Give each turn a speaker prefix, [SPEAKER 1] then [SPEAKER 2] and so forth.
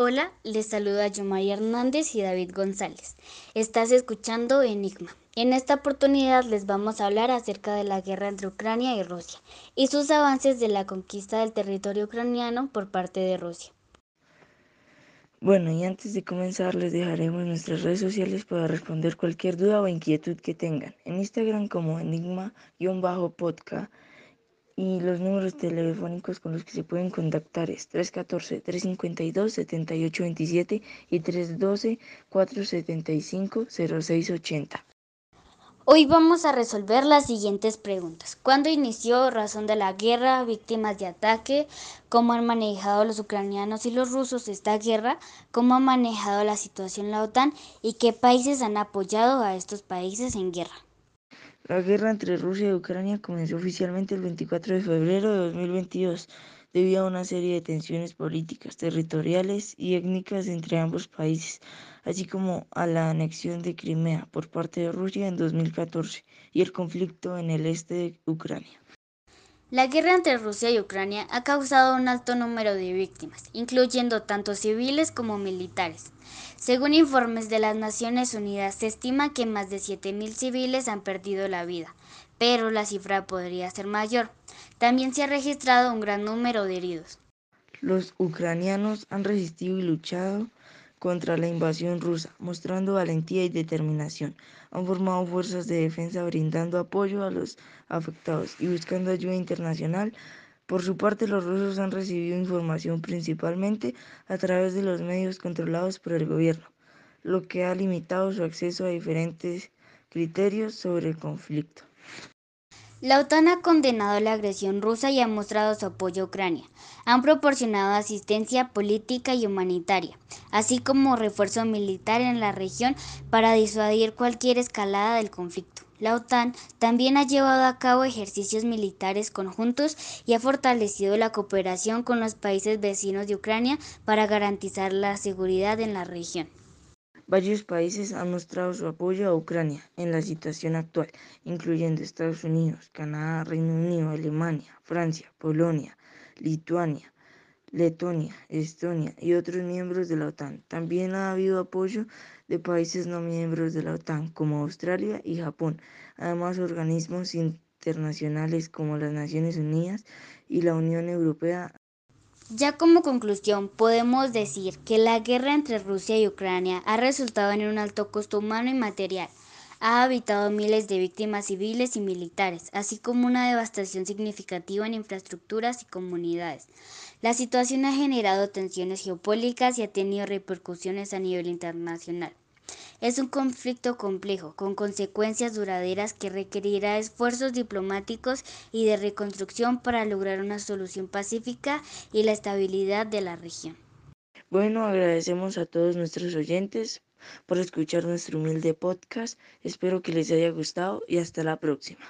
[SPEAKER 1] Hola, les saluda Yomay Hernández y David González. Estás escuchando Enigma. En esta oportunidad les vamos a hablar acerca de la guerra entre Ucrania y Rusia y sus avances de la conquista del territorio ucraniano por parte de Rusia.
[SPEAKER 2] Bueno, y antes de comenzar les dejaremos nuestras redes sociales para responder cualquier duda o inquietud que tengan. En Instagram como enigma-podcast y los números telefónicos con los que se pueden contactar es 314-352-7827 y 312-475-0680.
[SPEAKER 1] Hoy vamos a resolver las siguientes preguntas. ¿Cuándo inició? ¿Razón de la guerra? ¿Víctimas de ataque? ¿Cómo han manejado los ucranianos y los rusos esta guerra? ¿Cómo ha manejado la situación la OTAN? ¿Y qué países han apoyado a estos países en guerra?
[SPEAKER 2] La guerra entre Rusia y Ucrania comenzó oficialmente el 24 de febrero de 2022 debido a una serie de tensiones políticas, territoriales y étnicas entre ambos países, así como a la anexión de Crimea por parte de Rusia en 2014 y el conflicto en el este de Ucrania.
[SPEAKER 1] La guerra entre Rusia y Ucrania ha causado un alto número de víctimas, incluyendo tanto civiles como militares. Según informes de las Naciones Unidas, se estima que más de 7.000 civiles han perdido la vida, pero la cifra podría ser mayor. También se ha registrado un gran número de heridos.
[SPEAKER 2] Los ucranianos han resistido y luchado contra la invasión rusa, mostrando valentía y determinación. Han formado fuerzas de defensa brindando apoyo a los afectados y buscando ayuda internacional. Por su parte, los rusos han recibido información principalmente a través de los medios controlados por el gobierno, lo que ha limitado su acceso a diferentes criterios sobre el conflicto.
[SPEAKER 1] La OTAN ha condenado la agresión rusa y ha mostrado su apoyo a Ucrania. Han proporcionado asistencia política y humanitaria, así como refuerzo militar en la región para disuadir cualquier escalada del conflicto. La OTAN también ha llevado a cabo ejercicios militares conjuntos y ha fortalecido la cooperación con los países vecinos de Ucrania para garantizar la seguridad en la región.
[SPEAKER 2] Varios países han mostrado su apoyo a Ucrania en la situación actual, incluyendo Estados Unidos, Canadá, Reino Unido, Alemania, Francia, Polonia, Lituania, Letonia, Estonia y otros miembros de la OTAN. También ha habido apoyo de países no miembros de la OTAN como Australia y Japón. Además, organismos internacionales como las Naciones Unidas y la Unión Europea
[SPEAKER 1] ya como conclusión, podemos decir que la guerra entre Rusia y Ucrania ha resultado en un alto costo humano y material, ha habitado miles de víctimas civiles y militares, así como una devastación significativa en infraestructuras y comunidades. La situación ha generado tensiones geopolíticas y ha tenido repercusiones a nivel internacional. Es un conflicto complejo, con consecuencias duraderas que requerirá esfuerzos diplomáticos y de reconstrucción para lograr una solución pacífica y la estabilidad de la región.
[SPEAKER 2] Bueno, agradecemos a todos nuestros oyentes por escuchar nuestro humilde podcast. Espero que les haya gustado y hasta la próxima.